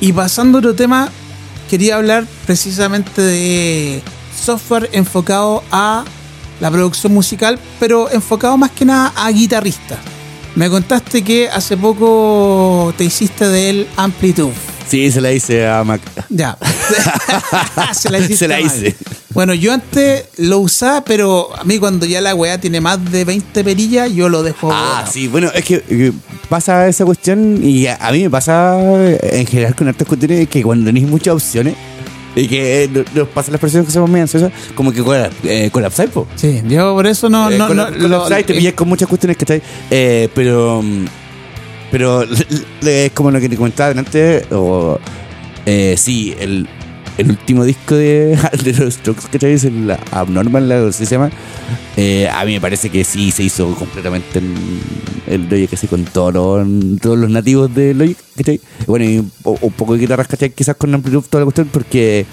Y pasando a otro tema, quería hablar precisamente de software enfocado a la producción musical, pero enfocado más que nada a guitarristas. Me contaste que hace poco te hiciste del Amplitude. Sí, se la hice a Mac. Ya. se la, Se la hice. Bueno, yo antes lo usaba, pero a mí cuando ya la weá tiene más de 20 perillas, yo lo dejo. Ah, botado. sí, bueno, es que eh, pasa esa cuestión y a, a mí me pasa eh, en general con estas cuestiones que cuando tenéis muchas opciones y que eh, no- nos pasa las personas que somos medio ansiosas, como que colap- eh, colapsáis, po. Sí, yo por eso no. Eh, no, colap- no colapsáis, te pillas con muchas cuestiones que estáis. Pero. mm, Pero es como lo que te comentaba antes. O, eh, sí, el, el último disco de, de los Strokes que traes, el Abnormal, la- ¿sí se llama? Eh, a mí me parece que sí se hizo completamente en el Logic, que con todo lo- todos los nativos de Logic, ¿cachai? Bueno, y un, po- un poco de guitarras, ¿cachai? Quizás con Amplitude toda la cuestión, porque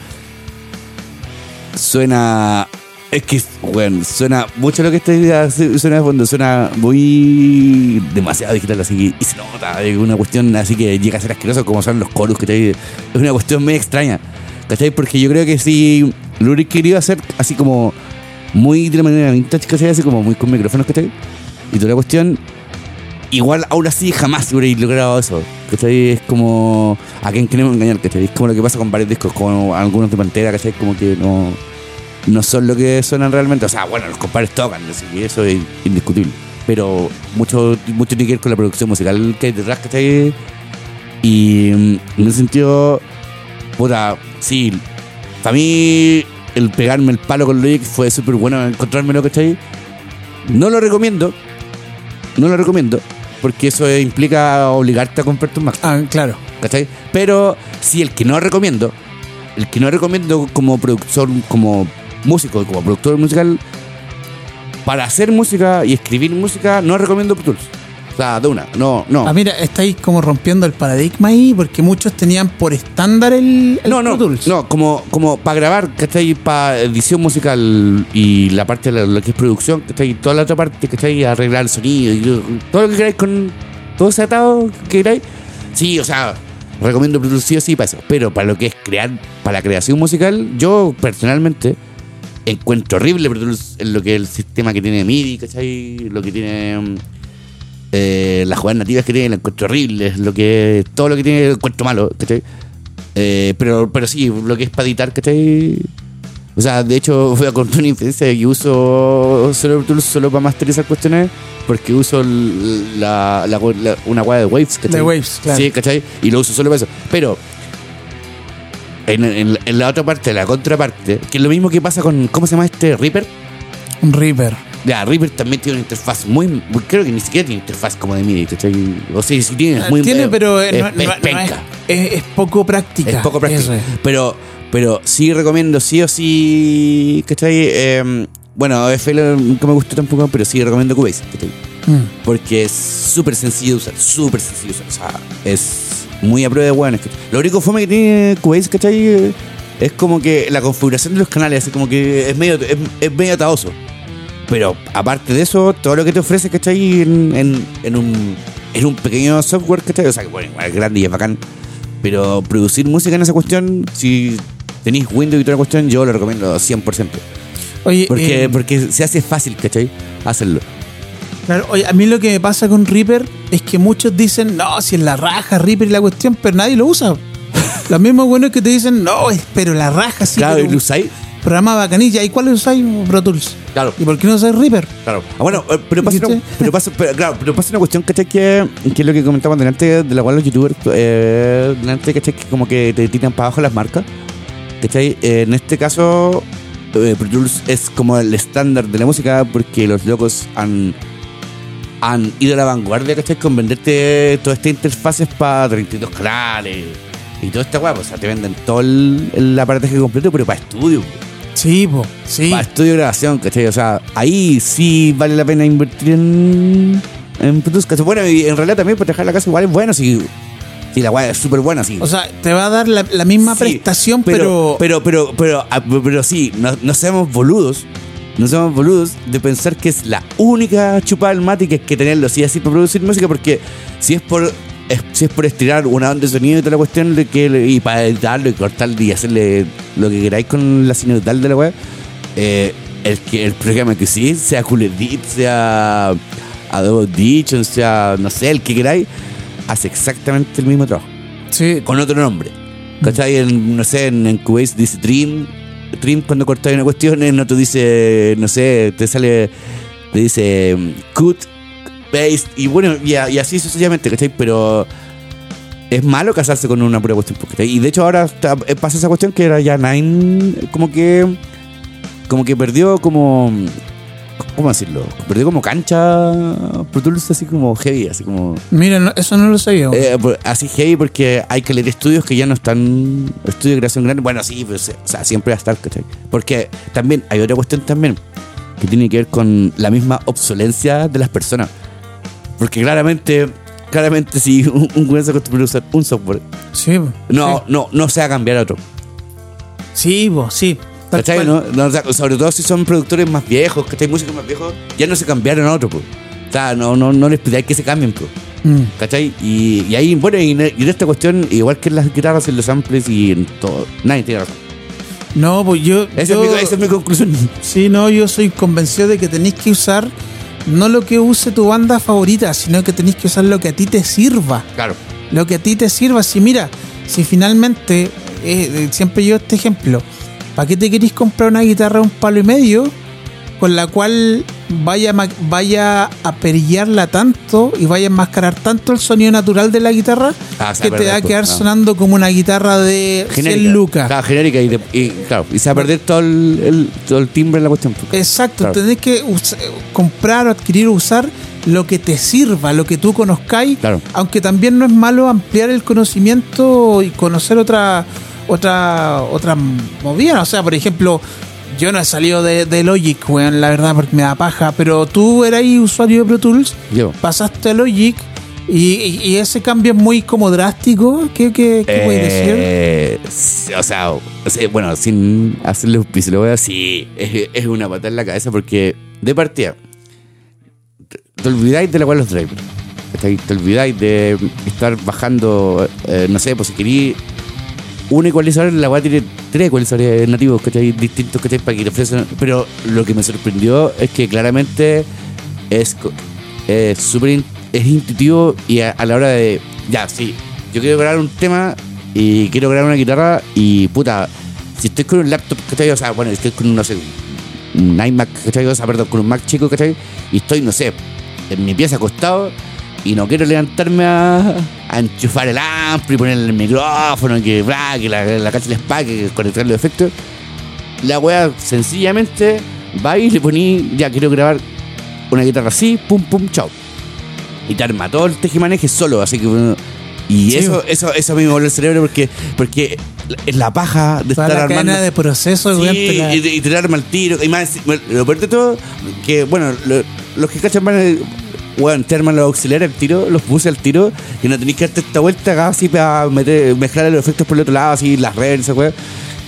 suena. Es que, bueno, suena mucho lo que está suena de fondo, suena muy demasiado digital, así que y se nota, es una cuestión así que llega a ser asqueroso como son los coros, que Es una cuestión muy extraña, ¿cachai? Porque yo creo que si hubiera querido hacer así como muy de la manera vintage, ¿cachai? Así como muy con micrófonos, ¿cachai? Y toda la cuestión, igual aún así jamás hubiera logrado eso. ¿Cachai? Es como a quien queremos engañar, ¿cachai? Es como lo que pasa con varios discos, como algunos de Pantera, ¿cachai? Como que no, no son lo que suenan realmente. O sea, bueno, los compadres tocan, eso es indiscutible. Pero mucho, mucho tiene que ver con la producción musical que hay detrás, ¿cachai? Y mm, en ese sentido, puta, sí, para mí el pegarme el palo con Logic fue súper bueno encontrármelo, ¿cachai? No lo recomiendo, no lo recomiendo, porque eso implica obligarte a comprarte un Mac, Ah, claro. ¿cachai? Pero sí, el que no recomiendo, el que no recomiendo como productor, como músico, como productor musical, para hacer música y escribir música, no recomiendo Pro Tools. O sea, de una, no, no. Ah, mira, estáis como rompiendo el paradigma ahí, porque muchos tenían por estándar el, el no, no, Pro Tools. no, como, como para grabar, ¿cachai? Para edición musical y la parte de la- lo que es producción, ¿cachai? Toda la otra parte, ¿cachai? Arreglar el sonido y todo lo que queráis con todo ese atado que queráis. Sí, o sea, recomiendo Pro Tools sí o sí para eso. Pero para lo que es crear, para la creación musical, yo personalmente encuentro horrible Pro Tools en lo que es el sistema que tiene MIDI, ¿cachai? Lo que tiene... eh, las jugadas nativas que tiene, la encuentro horrible. Lo que, todo lo que tiene, lo encuentro malo, ¿cachai? Eh, pero, pero sí, lo que es para editar, ¿cachai? O sea, de hecho, voy a contar una infidencia y uso solo Pro Tools solo para masterizar cuestiones porque uso la, la- la- una guada de Waves, ¿cachai? De Waves, claro. Sí, ¿cachai? Y lo uso solo para eso. Pero en, en- en la otra parte, la contraparte, que es lo mismo que pasa con, ¿cómo se llama este Reaper? Reaper. Ya, Reaper también tiene una interfaz muy, creo que ni siquiera tiene interfaz como de MIDI, ¿cachai? O sea, sí tiene, es muy Tiene, eh, pero eh, es, no, es no es, es- es poco práctica. Es poco es. Pero, pero sí recomiendo, sí o sí, ¿cachai? Eh, bueno, FL nunca me gustó tampoco, pero sí recomiendo Cubase, ¿cachai? Mm. Porque es súper sencillo de usar, súper sencillo de usar. O sea, es muy a prueba de buenas. Lo único fome que tiene Cubase, ¿cachai? Es como que la configuración de los canales, así como que es medio, es, es medio ataoso. Pero aparte de eso, todo lo que te ofrece, ¿cachai? En, en, en un, en un pequeño software, ¿cachai? O sea, que bueno, es grande y es bacán. Pero producir música en esa cuestión, si tenéis Windows y toda la cuestión, yo lo recomiendo 100%. Oye, Porque, eh, porque se hace fácil, ¿cachai? Hacerlo. claro, oye, a mí lo que me pasa con Reaper es que muchos dicen, no, si es la raja Reaper y la cuestión, pero nadie lo usa. Los mismos buenos que te dicen, no, pero la raja sí. claro, pero y lo usáis. Programa bacanilla. ¿Y cuál usáis? Pro Tools. Claro. ¿Y por qué no usáis Reaper? Claro. Ah, bueno, eh, pero pasa, una, pero, pasa, pero, claro, pero pasa una cuestión, ¿cachai? Que, que es lo que comentábamos delante, de la cual los youtubers, eh, delante, ¿cachai? Que como que te tiran para abajo las marcas. ¿Cachai? Eh, en este caso, eh, Pro Tools es como el estándar de la música porque los locos han, han ido a la vanguardia, ¿cachai? Con venderte todas estas interfaces para 32 canales y toda esta guapa. O sea, te venden todo el, el aparataje completo, pero para estudio. Sí, po, sí. Para estudio de grabación, ¿cachai? O sea, ahí sí vale la pena invertir en, en ¿cachai? Bueno, y en realidad también para dejar la casa igual es bueno, si, si la guay es súper buena, sí. O sea, te va a dar la, la misma Sí, prestación, pero, Pero, pero, pero, ah, pero, sí, no, no seamos boludos. No seamos boludos de pensar que es la única chupada del mate que hay que tenerlo, sí, así para producir música, porque si es por es- si es por estirar una onda de sonido y toda la cuestión de que, y para editarlo y cortarlo y hacerle lo que queráis con la sinutal de la web, eh, el, que, el programa que sí, sea Cool Edit, sea Adobe Audition, sea, no sé, el que queráis, hace exactamente el mismo trabajo Sí, con otro nombre. ¿Cachai? En, no sé, en, en Cubase dice Trim. Trim cuando cortáis una cuestión, en otro dice, no sé, te sale, te dice mm, Cut, Paste, y bueno, y, a- y así sucesivamente, ¿cachai? Pero es malo casarse con una pura cuestión, ¿cachai? Y de hecho ahora está- eh, pasa esa cuestión que era ya Nine, como que, como que perdió como, ¿cómo decirlo? Perdió como cancha Pro Tools así como heavy, así como... mira, no- eso no lo sabía. Eh, así heavy porque hay que leer estudios que ya no están estudios de creación grande. Bueno, sí, pues, o sea, siempre va a estar, ¿cachai? Porque también hay otra cuestión también que tiene que ver con la misma obsolencia de las personas. Porque claramente, claramente si un, un güey se acostumbra a usar un software, sí, po, no, no, no se va a cambiar a otro. Sí, po, sí. ¿Cachai? No, No, o sea, sobre todo si son productores más viejos, ¿cachai? Músicos más viejos, ya no se cambiaron a otro, pues. O sea, no, no, no les pidáis que se cambien, pues. Mm. ¿Cachai? Y, y ahí, bueno, y, en y en esta cuestión, igual que en las guitarras, en los samples y en todo, nadie tiene razón. No, pues yo. Esa, yo- es, mi, esa es mi conclusión. Sí, no, yo soy convencido de que tenéis que usar no lo que use tu banda favorita, sino que tenéis que usar lo que a ti te sirva. Claro. Lo que a ti te sirva. Si mira, si finalmente, eh, eh, siempre yo este ejemplo, ¿para qué te queréis comprar una guitarra de un palo y medio con la cual vaya, vaya a perillarla tanto y vaya a enmascarar tanto el sonido natural de la guitarra Ah, que te va a quedar sonando como una guitarra de 100 Genérica. lucas? Claro, genérica y, de- y, claro, y se va a perder todo el, el- todo el timbre en la cuestión. pues. Exacto, Claro. tenés que comprar o adquirir o usar lo que te sirva, lo que tú conozcáis, Claro. aunque también no es malo ampliar el conocimiento y conocer otra otra otra movida, o sea, por ejemplo, yo no he salido de, de Logic, weón, la verdad, porque me da paja, pero tú eras usuario de Pro Tools, Yo. pasaste a Logic y, ese cambio es muy como drástico, ¿qué, qué, qué decir? Eh, sí, o, sea, bueno, sin hacerle auspicio, lo voy a decir, es, es una patada en la cabeza porque, de partida, te, olvidáis de la cual los drivers. Te olvidáis de estar bajando, eh, no sé, pues si queréis un ecualizador, la weá tiene tres ecualizadores nativos, ¿cachai? Distintos, ¿cachai? Para que te ofrecen. Pero lo que me sorprendió es que claramente es súper es intuitivo y a, la hora de. Ya, sí, yo quiero grabar un tema y quiero grabar una guitarra y puta, si estoy con un laptop, ¿cachai? O sea, bueno, estoy con no sé, un iMac, ¿cachai? O sea, perdón, con un Mac chico, ¿cachai? Y estoy, no sé, en mi pieza acostado y no quiero levantarme a, a enchufar el ampli, y ponerle el micrófono, que, bla, que la, la cacha les pague, que conectar los efectos. La wea sencillamente va y le poní, ya quiero grabar una guitarra así, pum, pum, chao. Y te arma todo el tejimaneje solo, así que bueno, Y Sí, eso, eso, eso a mí me volvió el cerebro porque, porque es la paja de Toda estar la armando. de proceso, Sí, weón, te la- y, y tirarme al tiro. Y más, lo peor de todo, que bueno, lo- los que cachan van a. Bueno, los auxiliares al tiro, los puse al tiro, y no tenéis que darte esta vuelta acá así para meter, mezclar los efectos por el otro lado, así, las redes, weá.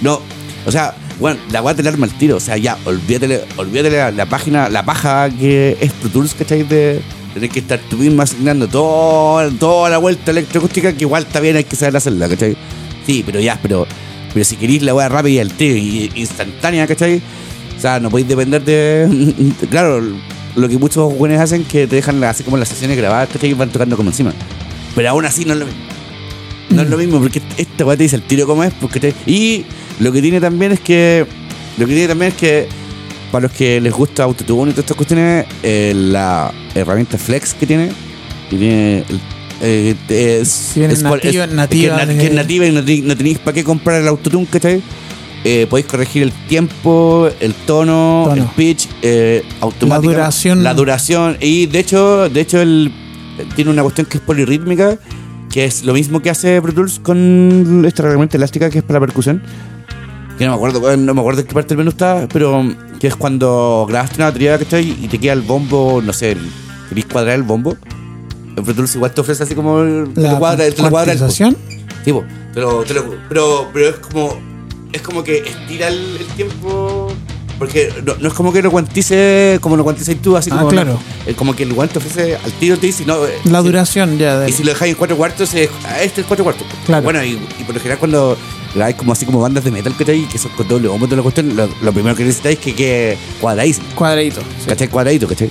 No, o sea, bueno, la weá te la arma al tiro, o sea, ya, olvídate, olvídate la, la página, la paja que es Pro Tools, ¿cachai? De tener que estar tú mismo asignando todo, toda la vuelta electroacústica, que igual está bien, hay que saber hacerla, ¿cachai? Sí, pero ya, pero, pero si queréis la weá rápida y al tiro instantánea, ¿cachai? O sea, no podéis depender de. Claro, lo que muchos buenos hacen que te dejan así como las sesiones grabadas. Y van tocando como encima. Pero aún así no es lo mismo. No es lo mismo porque esta weá te dice el tiro como es. Porque te- y lo que tiene también es que. Lo que tiene también es que. Para los que les gusta Autotune y todas estas cuestiones, eh, la herramienta Flex que tiene. Que tiene. el- eh, es, nativa- es- nativa que, es que es nativa y no tenéis para qué comprar el Autotune, ¿cachai? Eh, podéis corregir el tiempo, el tono, Tono. el pitch, eh, La duración. la duración y de hecho, de hecho el tiene una cuestión que es polirrítmica, que es lo mismo que hace Pro Tools con esta herramienta elástica que es para la percusión. Que no me acuerdo, no me acuerdo en qué parte del menú está, pero que es cuando grabaste una batería, ¿cachai? Y te queda el bombo, no sé, el- querís cuadrar el bombo. En Pro Tools igual te ofrece así como te la cuadra, te cuadra el- cuantización. Sí, po, te lo- te lo- pero, pero es como es como que estira el, el tiempo Porque no, no es como que lo cuantice como lo cuantices tú, así Ah, como. claro. Es como que el guante ofrece al tiro, te dice, no. eh, La si- duración ya de Y si lo dejáis en cuatro cuartos, es, ah, este es cuatro cuartos. Claro. Bueno, y, y por lo general cuando hay como así como bandas de metal que que son con doble bombo, toda la cuestión, lo, lo primero que necesitáis es que quede cuadradísimo. cuadradito. sí. ¿Cachai? Cuadradito, ¿cachai?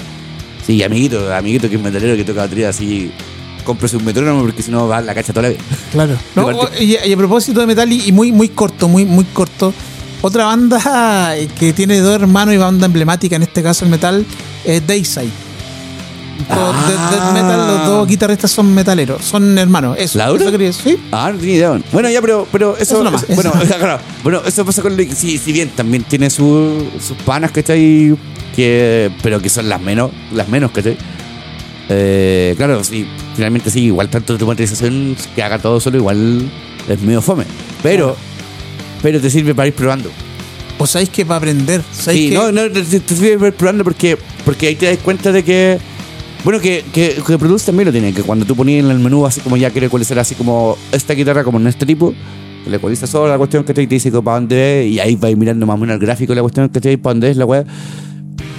Sí, amiguito, amiguito que es metalero que toca batería así, cómprese un metrónomo porque si no va a la cacha toda la vida. Claro. No, y, a propósito de metal y, y muy muy corto, muy muy corto. Otra banda que tiene dos hermanos y banda emblemática, en este caso el metal, es Dayside. Ah. metal, los dos guitarristas son metaleros, son hermanos. Eso, ¿Laura? eso quería decir. Sí, Ah, no tenía idea. Bueno, ya, pero, pero eso, Eso nomás, eso- bueno, claro, bueno, eso pasa con lo- si, si bien también tiene su- sus panas, ¿cachai? Que, pero que son las menos, las menos, ¿cachai? Eh, claro, sí, finalmente sí, igual tanto de tu materialización que haga todo solo, igual es medio fome. Pero, pero te sirve para ir probando. O sabéis que para aprender. ¿sabéis Sí, que no, no, te, te sirve para ir probando porque, porque ahí te das cuenta de que. Bueno, que, que, que Produce también lo tiene, que cuando tú ponías en el menú así como ya quiero ecualizar así como esta guitarra como en este tipo, que le ecualiza solo la cuestión que te dice para dónde es, y ahí vais mirando más o menos el gráfico de la cuestión que te dice para dónde es la weá.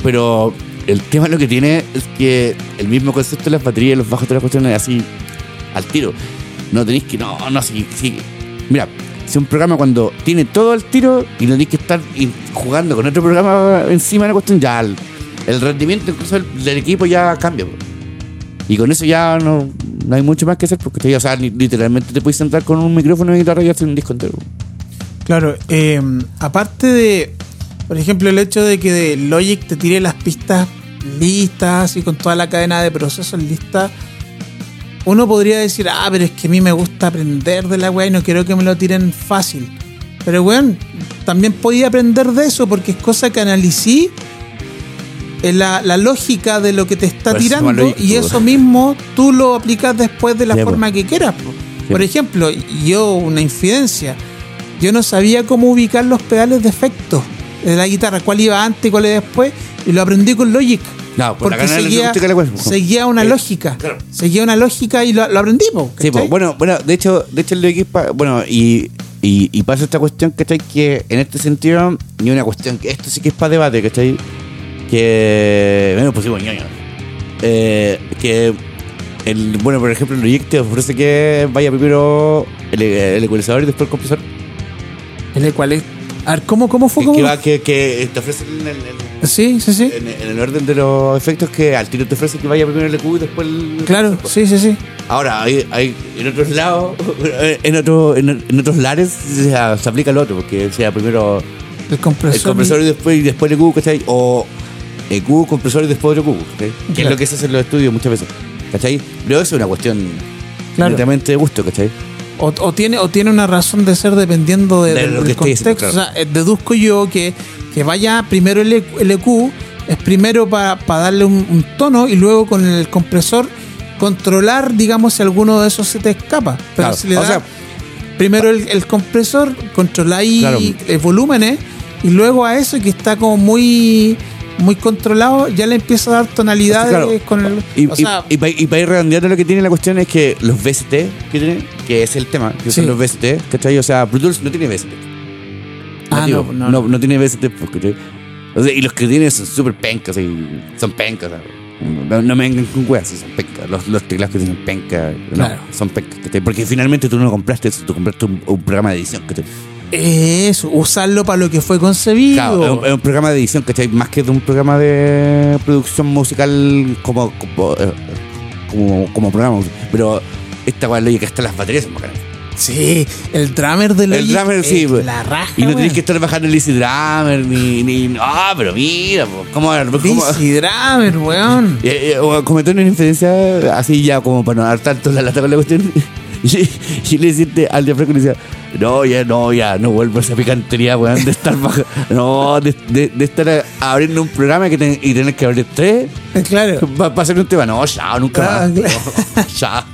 Pero el tema lo que tiene es que el mismo concepto de las baterías los bajos de las cuestiones es así al tiro. No tenéis que, no, no, sí, sí. Mira, si un programa cuando tiene todo al tiro y no tenéis que estar jugando con otro programa encima de la cuestión, ya el, rendimiento incluso del, equipo ya cambia. Y con eso ya no, no hay mucho más que hacer porque te, o sea, li- literalmente te puedes sentar con un micrófono y guitarra y hacer un disco entero. Claro, eh, aparte de, por ejemplo, el hecho de que Logic te tire las pistas listas y con toda la cadena de procesos lista, uno podría decir, ah, pero es que a mí me gusta aprender de la weá y no quiero que me lo tiren fácil. Pero weón, también podía aprender de eso porque es cosa que analicé eh, la, la lógica de lo que te está tirando y eso mismo tú lo aplicas después de la forma que quieras. Sí. Por ejemplo, yo, una infidencia, yo no sabía cómo ubicar los pedales de efecto de la guitarra, cuál iba antes, cuál iba después, y lo aprendí con Logic. No, por la porque seguía, acústica de la cual, po. seguía una Eh, lógica. claro. Seguía una lógica y lo, lo aprendí, po, Sí, pues, bueno, bueno, de hecho, de hecho el Logic pa- bueno, y, y, y pasa esta cuestión, ¿cachai? Que en este sentido, y una cuestión que esto sí que es para debate, ¿cachai? Que, bueno, pues sí, bueno, ñoño. Eh, que, el, bueno, por ejemplo, el Logic te ofrece que vaya primero el, el ecualizador y después el compresor. El cual es- A ver, ¿cómo, cómo fue? Que, ¿Cómo? que, va, que, que te ofrece en el, en- Sí, sí, sí. en- en el orden de los efectos que al tiro te ofrece que vaya primero el EQ y después el... Claro, sí, sí, sí. Ahora, hay, hay en otros lados, en, otro, en, en otros lares se, se aplica el otro, porque sea primero El compresor. el compresor y después, y después el EQ, ¿cachai? O EQ, compresor y después otro EQ, ¿cachai? Que es lo que se hace en los estudios muchas veces, ¿cachai? Pero eso es una cuestión Claro. netamente de gusto, ¿cachai? O, o tiene, o tiene una razón de ser dependiendo de, De del, diciendo, contexto. O sea, eh, deduzco yo que, que vaya primero el, E- el EQ, es primero para darle un, un tono y luego con el compresor controlar, digamos, si alguno de esos se te escapa. Pero Claro, si le o sea- primero el, el compresor, controláis Claro. el volúmenes y luego a eso que está como muy muy controlado, ya le empieza a dar tonalidades Claro. con el. Y, o sea, y, para ir redondeando lo que tiene la cuestión es que los VST que tiene, que es el tema, que Sí. son los VST, ¿cachai? O sea, Tools no tiene VST. Ah, no, no, no, no tiene VST, ¿cachai? O sea, y los que tienen son súper pencas, y son pencas, ¿sabes? No, no me vengan con weas, son pencas. Los, los teclados que tienen penca, no, Claro. son pencas, ¿cachai? Porque finalmente tú no compraste eso, tú compraste un, un programa de edición, ¿cachai? Eso, usarlo para lo que fue concebido. Claro, es un, es un programa de edición, ¿cachai? Más que de un programa de producción musical como, como, eh, como, como programa. Pero esta weá que hasta las baterías son bacanas. Sí, el drummer de El drummer, sí, pues. La raja. Y no tenés que estar bajando el Easy Drummer, ni. ni no, pero mira, po, ¿cómo.? Dizzy drummer, weón. eh, eh, o comentó una infidencia así ya como para no dar tanto la lata con la cuestión. Y, y le deciste al Franco le decía, no, ya, no, ya, no vuelvo a esa picantería, weón, de estar baja, no, de, de, de estar abriendo un programa que ten- y tener que abrir tres Eh, Claro. para hacer un tema. No, ya, nunca Ah, más. claro. No, ya,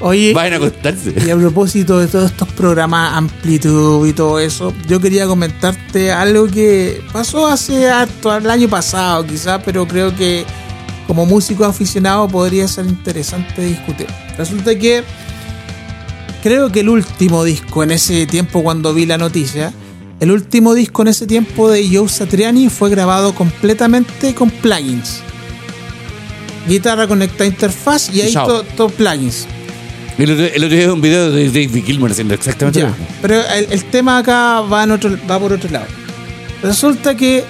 Oye, vayan a acostarse. y a propósito de todos estos programas Amplitud y todo eso, yo quería comentarte algo que pasó hace harto, el año pasado quizás, pero creo que como músico aficionado podría ser interesante discutir. Resulta que creo que el último disco en ese tiempo cuando vi la noticia el último disco en ese tiempo de Joe Satriani fue grabado completamente con plugins. Guitarra conectada a interfaz y ahí Chao. todo todo plugins. El otro, el otro día vi un video de David Gilmour haciendo exactamente Ya, lo mismo. Pero el, el tema acá va, en otro, va por otro lado. Resulta que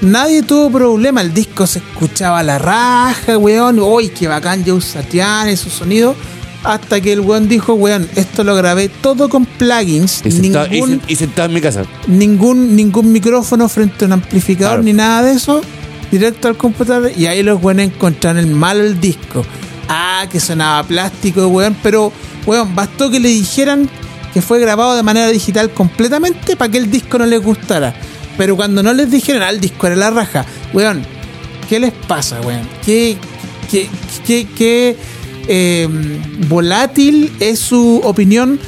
nadie tuvo problema. El disco se escuchaba a la raja, weón. Uy, qué bacán Joe Satriani, su sonido. Hasta que el weón dijo, weón, esto lo grabé todo con plugins. Y sentado, Ningún, y sentado en mi casa. ningún, ningún micrófono frente a un amplificador Claro. ni nada de eso. Directo al computador. Y ahí los weones encontraron el malo el disco. Ah, que sonaba plástico, weón. Pero, weón, bastó que le dijeran que fue grabado de manera digital completamente para que el disco no les gustara. Pero cuando no les dijeron, ah, el disco era la raja. Weón, ¿qué les pasa, weón? ¿Qué, qué, qué, qué, eh, volátil es su opinión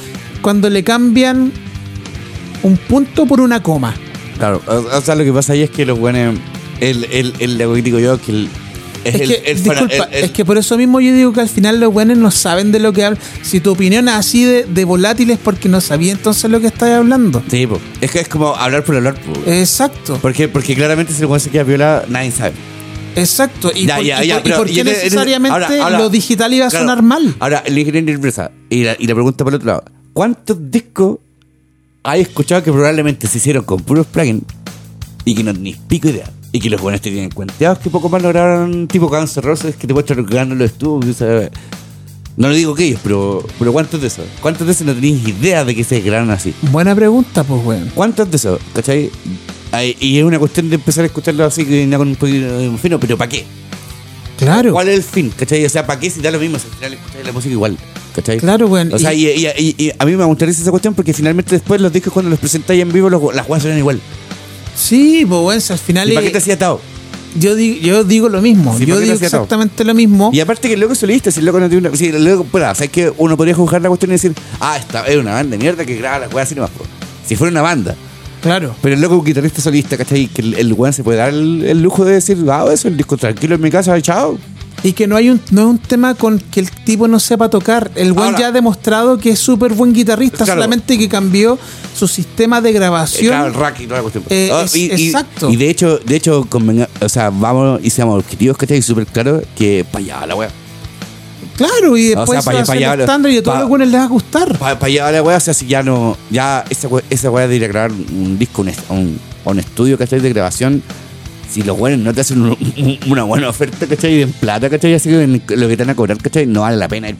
cuando le cambian un punto por una coma? Claro, o, sea, lo que pasa ahí es que los buenos. El, el, el, lo que digo yo, que el. Es, Es el, que, el fana- disculpa, el- el- es que por eso mismo yo digo que al final los buenos no saben de lo que hablan. Si tu opinión es así de, de volátil es porque no sabía entonces lo que estás hablando. Sí, po. es que es como hablar por hablar. po. Exacto, ¿Por qué? Porque claramente si el weón se queda viola, nadie sabe. Exacto. ¿Y Ya, por, ya, y ya, por- y pero por qué necesariamente ahora- ahora- lo digital iba a Claro, sonar mal? Ahora, el ingeniero empresa. Y la, y la pregunta por el otro lado: ¿Cuántos discos hay escuchado que probablemente se hicieron con puros plugins y que no ni pico idea? Y que los buenos te tienen cuenteados que poco más lograron tipo N' Roses que te muestran ganando los estudios. No lo digo que ellos, pero, pero ¿cuántos de esos? ¿Cuántos de esos no tenéis idea de que se graban así? Buena pregunta, pues, weón. ¿Cuántos de esos? ¿Cachai? Ay, Y es una cuestión de empezar a escucharlo así que con un poquito de fino, pero ¿para qué? Claro, ¿Cuál es el fin? ¿Cachai? O sea, ¿para qué si da lo mismo? Si al final escucháis la música igual. ¿Cachai? claro, weón. O sea, y, y- y- y a mí me gustaría esa cuestión porque finalmente después los discos cuando los presentáis en vivo, los, las jugadas suenan igual. sí, pues, si al final ¿Y para qué es- te hacía atado? yo, digo, yo digo lo mismo. Sí, yo ¿para qué te digo exactamente lo mismo. Y aparte que el loco es solista, si el loco no tiene una. Si el loco, bueno, ¿sabes que Uno podría juzgar la cuestión y decir, ah, esta es una banda de mierda que graba las weas así nomás. po". Si fuera una banda. Claro. Pero el loco es un guitarrista solista, ¿cachai? Que el, el weón se puede dar el, el lujo de decir, ah, eso, el disco tranquilo en mi casa, chao. Y que no hay un, no es un tema con que el tipo no sepa tocar. El buen Ahora- ya ha demostrado que es súper buen guitarrista, Claro. solamente que cambió su sistema de grabación. Claro, el rack y toda la cuestión. Eh, es- y, y- exacto. Y de hecho, de hecho, convenga- o sea, vamos y seamos objetivos, ¿cachai? Súper claro que para allá la wea. Claro, y después sea, pa' va allá- a pa' ser allá- el estándar y a todos los buenos les va a gustar. Para allá va la wea, o sea, si ya no, ya esa wea, esa de ir a grabar un disco, un, un, un estudio, ¿cachai? De grabación, si los buenos no te hacen un- un- una buena oferta, ¿cachai? En plata, ¿cachai? Así que lo que te van a cobrar, ¿cachai? No vale la pena ir.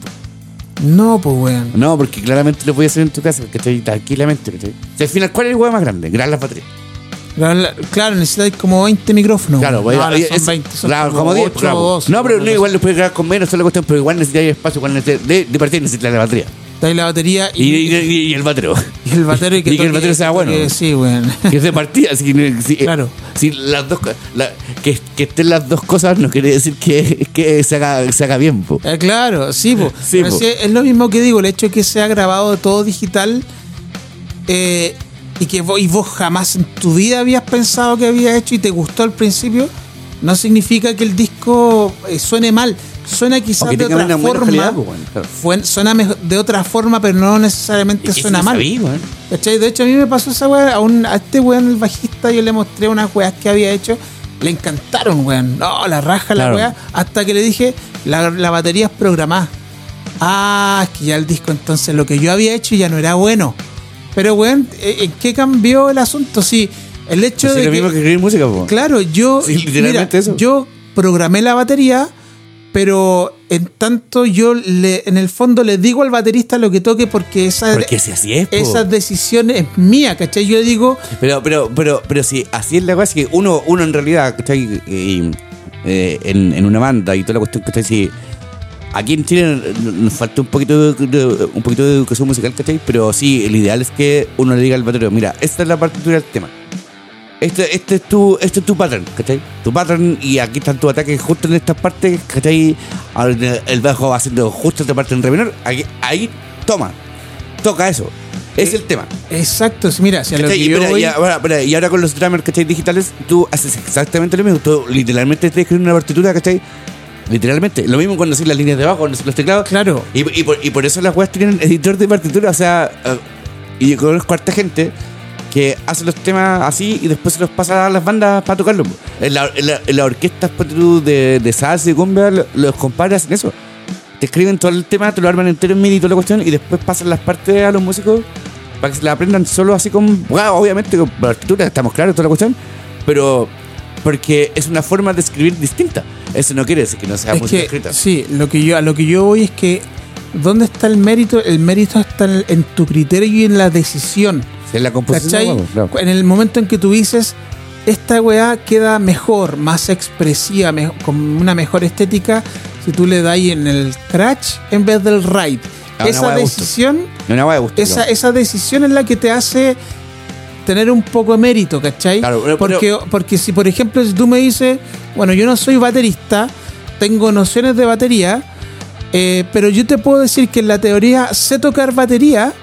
No, pues weón. No, porque claramente lo puedes hacer en tu casa, ¿cachai? Tranquilamente, ¿cachai? O sea, al final, ¿cuál es el wea más grande? Grabar las baterías. Claro, necesitáis como 20 micrófonos. Claro, No, a- son es- 20, son claro, como 10. ocho claro. o 12, no, pero no, igual lo puedes grabar con menos, solo cuestión, pero igual necesitas espacio, igual necesitas, de, de partida necesitas la batería. Dais la batería Y, y, y- y el batero. y el batero y que, y que el toque- batero sea bueno. que- sí, weón. que es de partida, si, Claro. si las dos la- que, que estén las dos cosas no quiere decir que, que se, haga, se haga bien, po. Eh, claro, sí, po. Sí, Pero po. sí, es lo mismo que digo, el hecho de que sea grabado todo digital eh, y que vos, y vos jamás en tu vida habías pensado que había hecho y te gustó al principio, no significa que el disco eh, suene mal. Suena quizás de otra forma. calidad, po, bueno, claro. Fue- suena de otra forma, pero no necesariamente suena mal. De hecho, a mí me pasó esa weá. A, un- a este weón, el bajista, yo le mostré unas weas que había hecho. Le encantaron, weón. No, la raja la weá. Hasta que le dije, la, la batería es programada. Ah, es que ya el disco entonces lo que yo había hecho ya no era bueno. Pero, weón, ¿en en qué cambió el asunto? Sí, el hecho Pues es de lo que, mismo que escribir música, po. Claro, yo. Sí, literalmente mira, eso. Yo programé la batería, pero en tanto yo le, en el fondo le digo al baterista lo que toque porque esa, Porque si así es, po. esa decisión es mía, ¿cachai? Yo le digo, Pero, pero, pero, pero si así es la cosa, es que uno, uno en realidad, ¿cachai? Eh, en, en una banda y toda la cuestión, ¿cachai? Si aquí en Chile nos falta un poquito de, de- un poquito de educación musical, ¿cachai? Pero sí, el ideal es que uno le diga al batero, mira, esta es la partitura del tema. Este, este es tu, este es tu pattern, ¿cachai? Tu pattern y aquí están tus ataques justo en estas partes, ¿cachai? El bajo va haciendo justo esta parte en re menor. Aquí- ahí, toma, toca eso. Es el tema. exacto, mira, si a lo que Y, yo espera, voy- y ahora, espera, y ahora con los drummers ¿cachai? digitales, tú haces exactamente lo mismo. Tú literalmente estás escribiendo una partitura, ¿cachai? Literalmente. Lo mismo cuando haces las líneas de abajo, cuando los teclados. Claro. Y, y por, y por eso las weas tienen editor de partitura. O sea, eh, y yo conozco harta gente que hace los temas así y después se los pasa a las bandas para tocarlos. En la, la, en la orquesta ponte tú, de, de salsa y cumbia, lo- los compadres hacen eso. Te escriben todo el tema, te lo arman entero en MIDI y toda la cuestión y después pasan las partes a los músicos para que se la aprendan solo así con, bueno, obviamente con partitura, estamos claros, toda la cuestión, pero porque es una forma de escribir distinta. Eso no quiere decir que no sea Es música que, escrita. sí, lo que yo, a lo que yo voy es que ¿dónde está el mérito? El mérito está en, en tu criterio y en la decisión. Es la composición. ¿Cachai? vamos, claro. En el momento en que tú dices, esta weá queda mejor, más expresiva, me- con una mejor estética, si tú le das en el crash en vez del una esa decisión, No, de esa, esa decisión es la que te hace tener un poco de mérito, ¿cachai? Claro, pero- porque, porque si, por ejemplo, si tú me dices, bueno, yo no soy baterista, tengo nociones de batería, eh, pero yo te puedo decir que en la teoría sé tocar batería,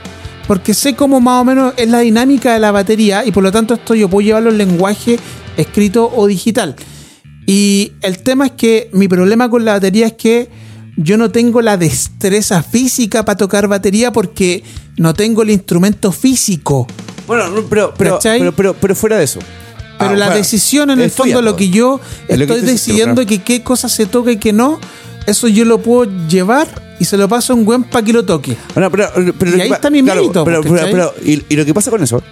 porque sé cómo más o menos es la dinámica de la batería, y por lo tanto esto yo puedo llevarlo en lenguaje escrito o digital. Y el tema es que mi problema con la batería es que yo no tengo la destreza física para tocar batería porque no tengo el instrumento físico. Bueno, no, pero, pero, pero, pero, pero fuera de eso. Pero Ah, la decisión en el fondo, lo que yo Es lo que estoy decidiendo claro. que qué cosa se toca y qué no, eso yo lo puedo llevar y se lo paso a un buen para que lo toque. Bueno, pero, pero Y ahí está mi mérito, Pero, pero, pero- y, y lo que pasa con eso,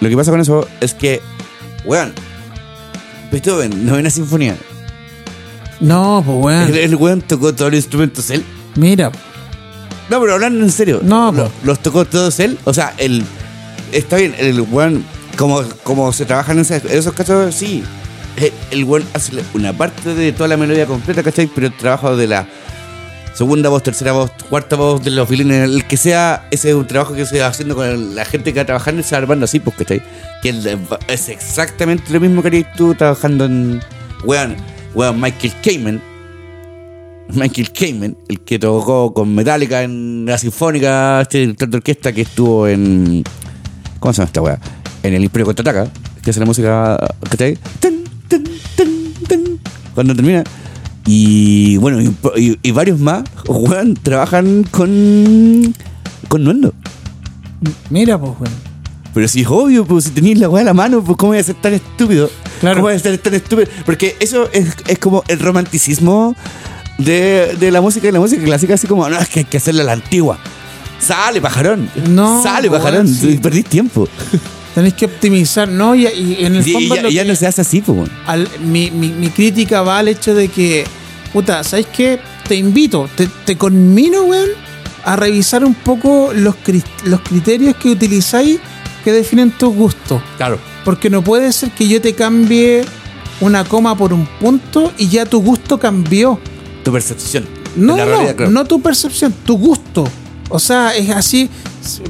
lo que pasa con eso es que, weón, Beethoven, novena sinfonía. No, pues El, bueno. el weón tocó todos los instrumentos él. Mira, No, pero hablando en serio. No, lo- po. los tocó todos él. O sea, el. Está bien, el weón, como, como se trabajan en, esas- en esos casos, sí. El, el weón hace una parte de toda la melodía completa, ¿cachai? Pero el trabajo de la segunda voz, tercera voz, cuarta voz de los violines, el que sea, ese es un trabajo que se va haciendo con la gente que va trabajando se va armando así, pues, ¿cachai? Que es exactamente lo mismo que harías tú trabajando en. Weón, weón, Michael Kamen. Michael Kamen, el que tocó con Metallica en la Sinfónica, de orquesta que estuvo en. ¿Cómo se llama esta weá? En el Imperio Contraataca, que hace la música. ¿Cachai? Tun, tun, Cuando termina. Y bueno, y, y- y varios más, weón, trabajan con. con Nuendo. mira, pues bueno. Pero si es obvio, pues si tenéis la weá a la mano, pues cómo voy a ser tan estúpido. Claro. ¿Cómo voy a ser tan estúpido? Porque eso es, es como el romanticismo de, de la música y la música clásica, así como, no, es que hay que hacerla a la antigua. Sale, pajarón. No, Sale, pajarón. sí. Perdís tiempo. Tenéis que optimizar, ¿no? Y, y en el y fondo ya, que- no se hace así, pues. al- mi, mi- mi crítica va al hecho de que, puta, ¿sabes qué? Te invito, te, te conmino, weón, a revisar un poco los, los criterios que utilizáis que definen tus gustos. Claro. Porque no puede ser que yo te cambie una coma por un punto y ya tu gusto cambió. Tu percepción. No, no, realidad, no tu percepción, tu gusto. O sea, es así,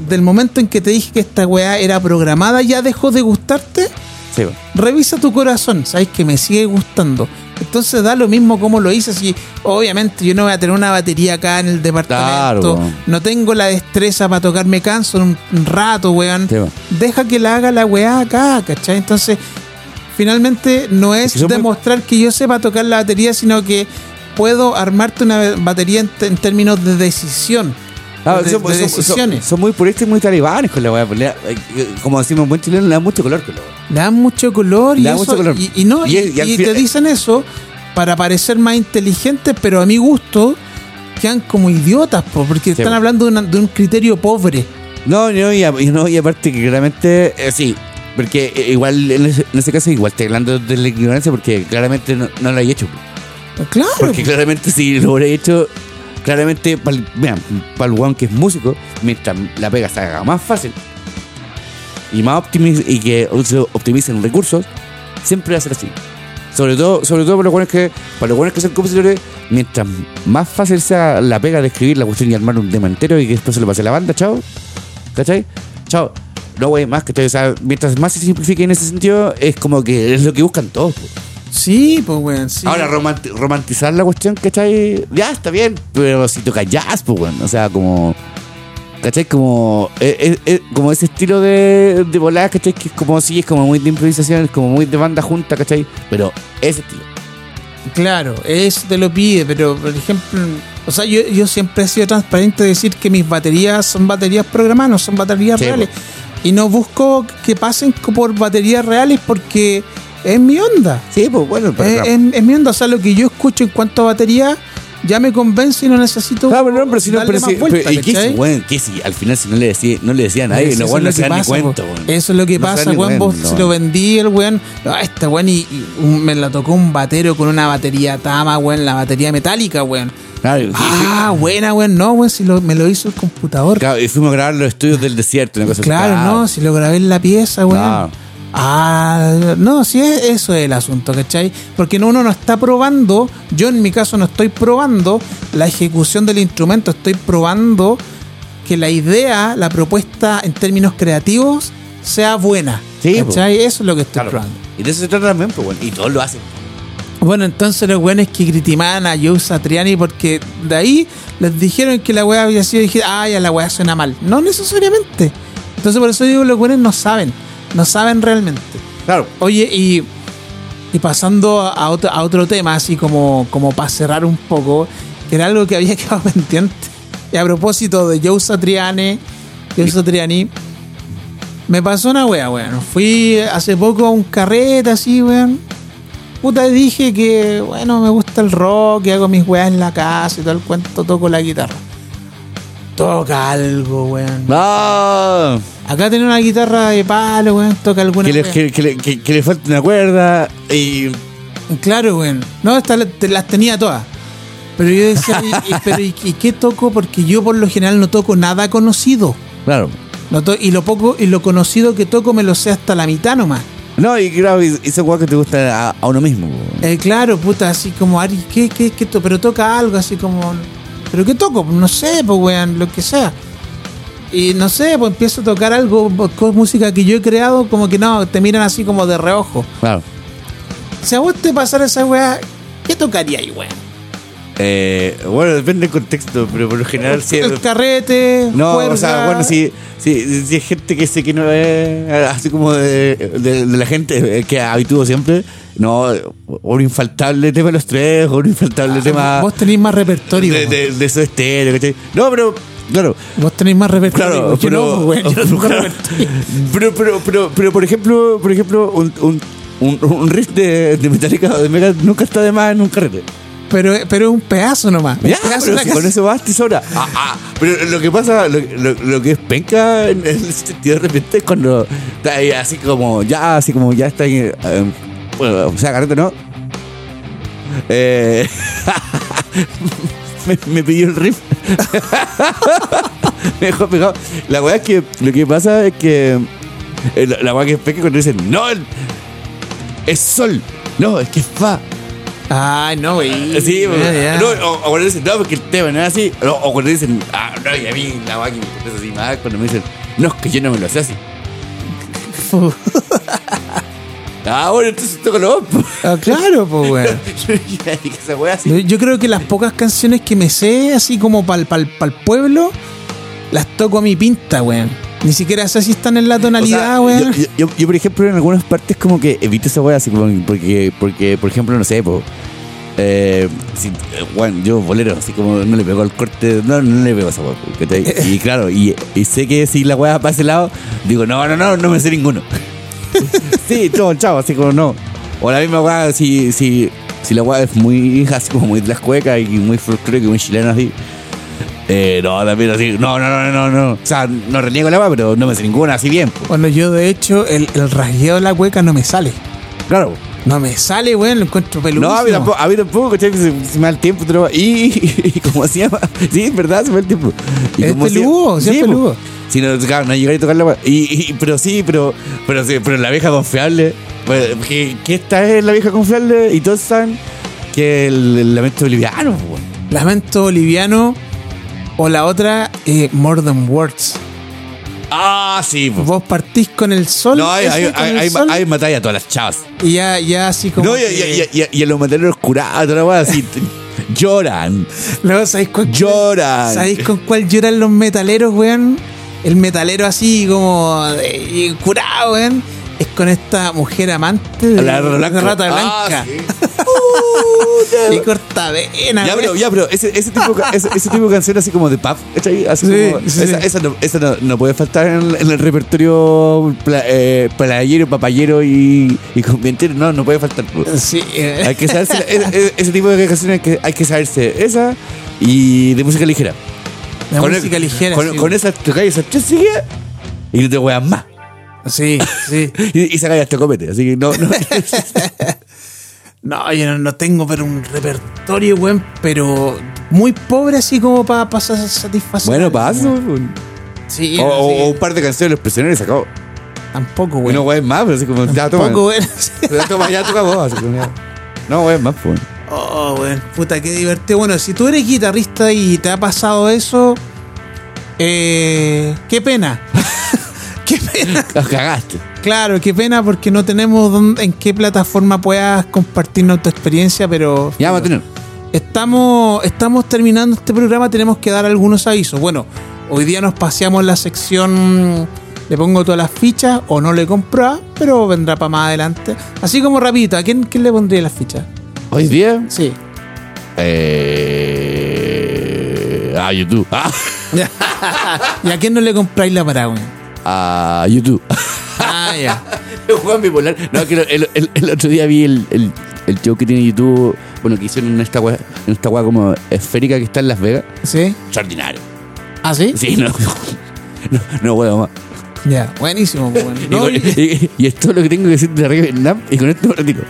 del momento en que te dije que esta weá era programada, ya dejó de gustarte Sí, revisa tu corazón, sabes que me sigue gustando. Entonces da lo mismo como lo hice, si obviamente yo no voy a tener una batería acá en el departamento, Claro, no tengo la destreza para tocar, me canso en un- rato, weón. Sí. Deja que la haga la weá acá, ¿cachai? Entonces, finalmente no es que son muy- demostrar que yo sepa tocar la batería, sino que puedo armarte una batería en, en términos de decisión. Ah, de, son, de son- decisiones. son- son muy puristas y muy talibanes con la weá. pues, Como decimos en buen chileno, le da mucho color con la weá. Le dan mucho color y, dan eso- mucho color. y, y no Y te dicen eso para parecer más inteligentes, pero a mi gusto quedan como idiotas, po, porque están hablando de, una- de un criterio pobre. No, no, y, a- no, y aparte que claramente, eh, sí, porque eh, igual en ese, en ese caso igual estoy hablando de la ignorancia porque claramente no, no lo hay hecho. Claro, Porque claramente si lo hubiera hecho, claramente para el weón que es músico, mientras la pega se haga más fácil y más optimiz y que se optimicen recursos, siempre va a ser así. Sobre todo, sobre todo para los buenos que, para los que son compositores, mientras más fácil sea la pega de escribir la cuestión y armar un tema entero y que después se lo pase a la banda, chao. ¿Cachai? Chao. No, güey, más que o sea, mientras más se simplifique en ese sentido, es como que es lo que buscan todos. Sí, pues weón, sí. Ahora, romanti- romantizar la cuestión, ¿cachai? Ya, está bien, pero si toca jazz, pues, bueno, o sea, como... ¿Cachai? Como, eh, eh, eh, como ese estilo de, de volada, ¿cachai? Que es como, sí, es como muy de improvisación, es como muy de banda junta, ¿cachai? Pero ese estilo. Claro, eso te lo pide, pero por ejemplo, o sea, yo, yo siempre he sido transparente de decir que mis baterías son baterías programadas, no son baterías Sí, reales. Y no busco que pasen por baterías reales porque es mi onda. Sí, pues bueno, pero Es, claro. es- es mi onda. O sea, lo que yo escucho en cuanto a batería ya me convence y no necesito. Ah, pero no, pero si no, pero si, vuelta, pero, ¿y qué weón? ¿Qué si al final si no le decía, no le decía a nadie, los no se dan ni cuenta. Eso es lo que No pasa, weón. Vos se lo vendí el weón. No, este weón y, y un- me la tocó un batero con una batería Tama, weón, la batería metálica, weón. Claro, Ah, buena, weón. No, weón, si lo, me lo hizo el computador. claro, y fuimos a grabar los estudios del desierto, una cosa así. Claro, no, si lo grabé en la pieza, weón. Claro. Ah, no, sí, es- eso es el asunto, ¿cachai? Porque no, uno no está probando, yo en mi caso no estoy probando la ejecución del instrumento, estoy probando que la idea, la propuesta en términos creativos sea buena. Sí. ¿cachai? Eso es lo que estoy Claro. probando. Y de eso se trata también, pues, bueno. Y todos lo hacen. Bueno, entonces los weones que criticaban a Joe Satriani porque de ahí les dijeron que la weá había sido y dije, ya la weá suena mal. No necesariamente. Entonces por eso digo, los weones no saben. No saben realmente. Claro. Oye, y, y pasando a otro, a otro tema, así como, como para cerrar un poco, que era algo que había quedado pendiente. Y a propósito de Joe Satriani, Joe Satriani, me pasó una wea, weón. Fui hace poco a un carrete así, weón. Puta, dije que, bueno, me gusta el rock, que hago mis weas en la casa y todo el cuento, toco la guitarra. Toca algo, weón. No. Acá tiene una guitarra de palo, weón, toca alguna Que le, que, que le- que- que le falta una cuerda y. Claro, weón. No, te- las tenía todas. Pero yo decía, ¿y, y- pero ¿y, y qué toco? Porque yo por lo general no toco nada conocido. Claro. No to- y lo poco y lo conocido que toco me lo sé hasta la mitad nomás. No, y claro, y- esa weá que te gusta a, a uno mismo. Eh, claro, puta, así como, Ari, ¿qué, qué, qué to- Pero toca algo así como. ¿Pero qué toco? No sé, pues, weón, lo que sea. Y no sé, pues empiezo a tocar algo con música que yo he creado, como que no, te miran así como de reojo. Claro. Si a vos te pasara esa weá, ¿qué tocaría ahí, weón? Eh, bueno, depende del contexto, pero por lo general sí. El carrete, No, o sea, bueno, si, si, si hay gente que sé que no es así como de, de- de la gente que habitúo siempre, no, un infaltable tema de los tres, un infaltable tema Ah, Vos tenés más repertorio. de, de, de su estéreo, ¿cachai? No, pero, claro, Vos tenés más repertorio. claro, pero, no, weón, yo no tengo claro, repertorio. pero, pero, pero, pero, por ejemplo, por ejemplo, un, un, un, un riff de, de Metallica o de Mega nunca está de más en un carrete. Pero, pero es un pedazo nomás. Un Ya, pedazo pero si con eso basta y sobra. Ah, ah, pero lo que pasa, lo, lo, lo que es penca en el sentido de repente es cuando está ahí así como, ya, así como, ya está ahí, eh, bueno, o sea, carrete no. Eh, me, me pidió el riff. me dejó pegado. La weá es que lo que pasa es que eh, la, la weá que es penca cuando dicen, no, el- es sol. No, es que es fa. Ay, no, güey. Sí, Ya, ya. no, o, o cuando dicen, no, porque el tema no es así. O, o cuando dicen, ah, no, y a mí la máquina es así más. Cuando me dicen, no, es que yo no me lo sé así. Ah, bueno, entonces toco lo Ah, claro, pues, weón. Y que esa wea así. Yo, creo que las pocas canciones que me sé, así como para el pueblo, las toco a mi pinta, weón. Ni siquiera sé si están en la O sea, tonalidad, yo, weón. yo, yo- yo, por ejemplo, en algunas partes como que evito esa wea así como porque, porque por ejemplo, no sé, po, eh, bueno, yo bolero, así como no le pego al corte, no, no le pego a esa. ¿cachai? Y claro, y, y sé que si la wea para ese lado, digo, no, no, no, no me sé ninguno. sí, todo, chao, así como no. O la misma wea, si, si, si la wea es muy, así como muy de las cuecas y muy folclórica, muy chilena así. Eh, no, también así, no, no, no, no, no. O sea, no reniego la wea, pero no me sé ninguna así bien. po. Bueno, yo de hecho, el, el rasgueo de la cueca no me sale. Claro. No me sale, weón, lo encuentro peludo. No, a mí tampoco, a mí tampoco, ¿cachai? Se, se me da el tiempo, y, y, y como se llama, sí, es verdad, se me da el tiempo. Y Es se- peludo, sí es po. peludo. Si no, no llegar a tocar la y, y- Pero sí, pero, pero, sí, pero la vieja confiable, pues, que, que esta es la vieja confiable y todos saben que el, el lamento boliviano, weón. Lamento boliviano. O la otra, eh, More Than Words. Ah, sí, po. Vos partís con el sol. No, hay, hay, hay, hay, sol, hay matáis a todas las chavas. y ya, ya así como. No, y, que- y, y, y, y a los metaleros curados, toda la así, lloran, Luego, ¿sabéis cuál, lloran. ¿sabéis con cuál lloran los metaleros, weón? El metalero así como eh, curado, weón. es con esta mujer amante de La Rata Blanca. Ah, sí. y corta vena, Ya, pero, ya, pero ese, ese, tipo, ese, ese tipo de canción así como de pub. Así Sí, como, sí, esa, esa no, esa no, no puede faltar en el, en el repertorio pla- eh, playero, papayero y, y convientero. No, no puede faltar. Sí, Hay que saberse, ese, ese tipo de canciones que hay que saberse esa y de música ligera. La Con música el- ligera. Con, sí, con esas tocáis esas tres seguidas y no te weas más. Sí, sí. Y, y sacáis hasta copete. Así que no, no. No, yo no, no tengo pero un repertorio, weón, pero muy pobre así como para pasar satisfacción. bueno, paso. Sí, O, no, sí, o un par de canciones de los prisioneros y sacó. tampoco, Y weón. no wees más, pero así como, ya toma. Tampoco, weón. Ya toma, ya toca vos. Así como, ya. No wees más, pues. Oh, weón, puta, qué divertido. Bueno, si tú eres guitarrista y te ha pasado eso, eh, qué pena. qué pena. Los cagaste. Claro, qué pena porque no tenemos dónde- en qué plataforma puedas compartirnos tu experiencia, pero Ya vamos a tener. estamos, estamos terminando este programa, tenemos que dar algunos avisos. Bueno, hoy día nos paseamos la sección, le pongo todas las fichas o no le compro, pero vendrá para más adelante. Así como rapidito, ¿a quién, quién le pondría las fichas? Hoy día. Sí. Eh, a YouTube. Ah, ¿Y a quién no le compráis la Paragon? a YouTube. Ah, ya. Juan bipolar. No, que el, el- el otro día vi el, el, el show que tiene YouTube. Bueno, que hicieron en esta weá, en esta weá como esférica que está en Las Vegas. ¿Sí? Extraordinario. ¿Ah, sí? Sí, no. No, no más. Ya, buenísimo. pues, bueno. Y, con- y- y- y es lo que tengo que decir de arriba de Vietnam. Y con esto me retiro.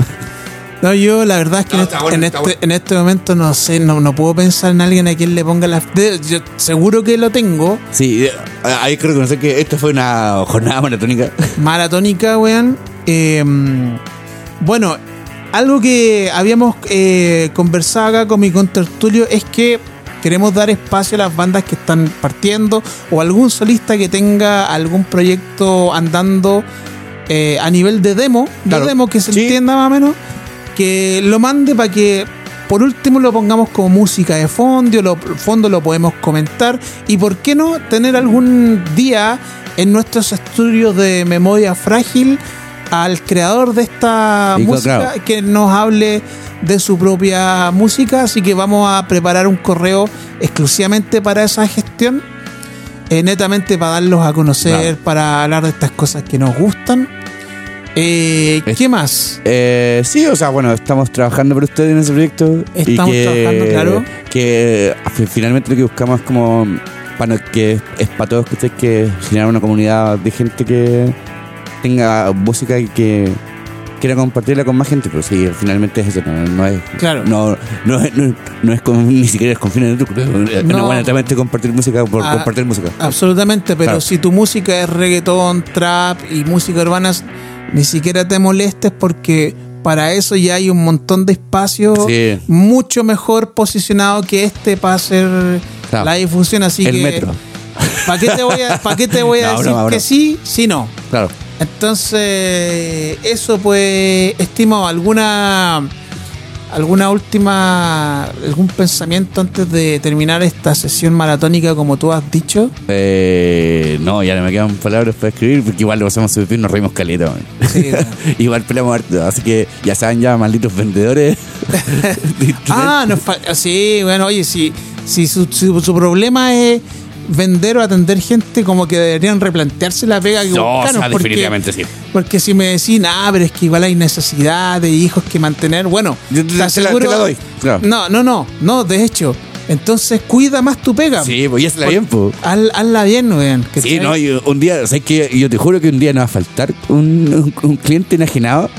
No, yo la verdad es que No, en, este, bueno, en está este- bueno. en este momento no sé, no, no puedo pensar en alguien a quien le ponga la... de- yo seguro que lo tengo. Sí, eh, hay que reconocer que esta fue una jornada maratónica. Maratónica, weón. Eh, bueno, algo que habíamos eh, conversado acá con mi contertulio es que queremos dar espacio a las bandas que están partiendo o algún solista que tenga algún proyecto andando eh, a nivel de demo, de Claro. demo que se Sí. entienda más o menos, que lo mande para que por último lo pongamos como música de fondo, lo, fondo lo podemos comentar y por qué no tener algún día en nuestros estudios de memoria frágil al creador de esta música claro. que nos hable de su propia música, así que vamos a preparar un correo exclusivamente para esa gestión, eh, netamente para darlos a conocer, Claro. para hablar de estas cosas que nos gustan. Eh, ¿Qué más? Eh, sí, o sea, bueno, estamos trabajando por ustedes en ese proyecto. Estamos y que, trabajando, claro. Que fi- finalmente lo que buscamos es como. Bueno, que es para todos que ustedes que generar una comunidad de gente que tenga música y que quiera compartirla con más gente. Pero sí, finalmente es eso, no, no es. Claro. No, no, es- no, no es con, ni siquiera es con fines de lucro. Es No. compartir música por Ah, compartir música. Absolutamente, pero Claro. si tu música es reggaetón, trap y música urbana, ni siquiera te molestes porque para eso ya hay un montón de espacios Sí. mucho mejor posicionado que este para hacer Claro. la difusión. Así El que, metro. ¿para qué te voy a, ¿para qué te voy a No, decir broma, que broma. sí, si no? Claro. Entonces, eso pues, estimado, ¿alguna alguna última, algún pensamiento antes de terminar esta sesión maratónica como tú has dicho? Eh, no, ya no me quedan palabras para escribir porque igual lo pasamos súper bien, nos reímos caleta. Sí, igual peleamos harto, así que ya saben ya, malditos vendedores. Ah, nos sí, bueno, oye, si, si su, su- su problema es vender o atender gente, como que deberían replantearse la pega que No, o sea, porque- definitivamente sí. Porque si me decís, ah, pero es que igual hay necesidad de hijos que mantener, bueno, Yo te- la- aseguro- te la doy, claro. No, no, no, no, de hecho. Entonces cuida más tu pega. Sí, pues ya se la bien, pues. Haz- hazla bien, weón. Sí, no, yo- un día, ¿sabes qué? Yo te juro que un día nos va a faltar un, un- un cliente enajenado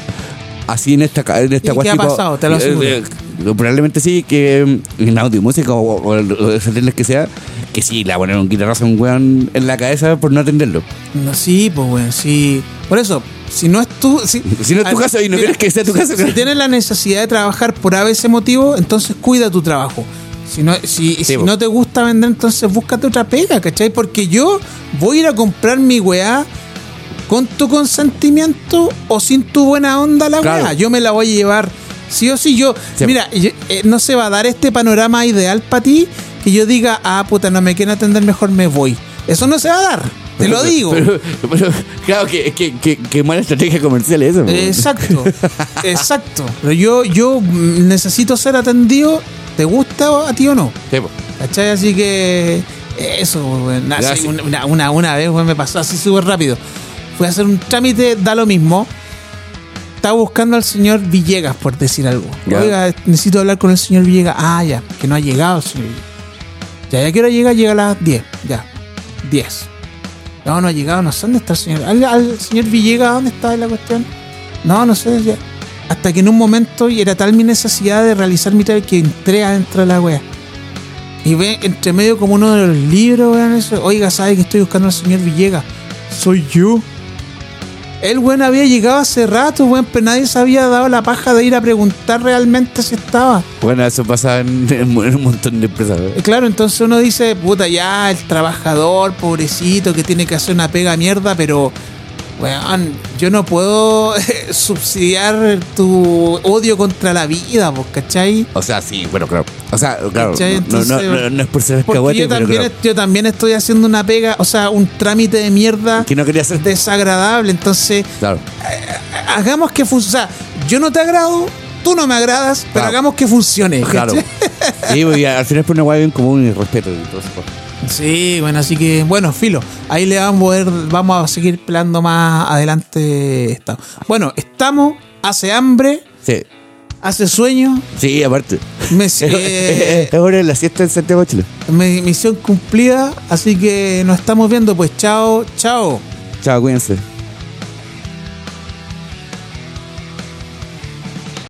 así en esta en esta ¿Y qué ha pasado? Te lo eh, aseguro. eh, probablemente sí, que mm, en audio música o, o, o el que sea, que sí, le va a poner un guitarrazo a un weón en la cabeza por no atenderlo. No, sí, pues, weón, sí. Por eso, si no es tu. Si, Si no es tu caso y no quieres que sea tu caso, Si tienes la necesidad de trabajar por ese motivo, entonces cuida tu trabajo. Si no, si, si po. no te gusta vender, entonces búscate otra pega, ¿cachai? Porque yo voy a ir a comprar mi weá con tu consentimiento o sin tu buena onda la Claro. weá. Yo me la voy a llevar. Sí o sí, yo. Sí. Mira, yo- eh, no se va a dar este panorama ideal para ti que yo diga, ah, puta, no me quieren atender, mejor me voy. Eso no se va a dar. Te lo digo. Pero, pero, claro, que, que, que, que mala estrategia comercial es eso. Exacto, exacto. Pero yo, yo necesito ser atendido, ¿te gusta a ti o no? Sí. ¿Cachai? Así que eso, una, una, una vez me pasó así súper rápido. Fui a hacer un trámite, da lo mismo. Estaba buscando al señor Villegas, por decir algo. Ya. Oiga, necesito hablar con el señor Villegas. Ah, ya, que no ha llegado el señor Villegas. Ya, ya que hora llega, a las 10. Ya, 10. No, no ha llegado, no sé dónde está el señor. Al, al señor Villegas, ¿dónde está la cuestión? No, no sé. ya. Hasta que en un momento y era tal mi necesidad de realizar mi trámite que entré adentro de la wea. Y ve entre medio como uno de los libros, weón, eso. Oiga, ¿sabe que estoy buscando al señor Villegas? Soy yo. El weón había llegado hace rato, weón, pero nadie se había dado la paja de ir a preguntar realmente si estaba. Bueno, eso pasa en, en un montón de empresas. Eh, Claro, entonces uno dice, puta, ya, el trabajador, pobrecito, que tiene que hacer una pega mierda, pero, weón, yo no puedo subsidiar tu odio contra la vida, pues, ¿cachai? O sea, sí, bueno, claro. O sea, claro, no, no, no, Entonces, no- es por ser Porque escahuete, yo pero también, claro. yo también estoy haciendo una pega, o sea, un trámite de mierda Que no quería hacer. desagradable, entonces Claro. hagamos que funcione. O sea, yo no te agrado, tú no me agradas, pero hagamos que funcione. Claro. Sí, y al final es por una guay bien común y respeto y todo eso. pues. Sí, bueno, así que, bueno, filo. Ahí le vamos a vamos a seguir planeando más adelante. Esta. Bueno, estamos, hace hambre, Sí, hace sueño, sí, aparte. Es- eh, hora de la siesta en Santiago Chile. mi- misión cumplida, así que nos estamos viendo, pues chao, chao. Chao, cuídense.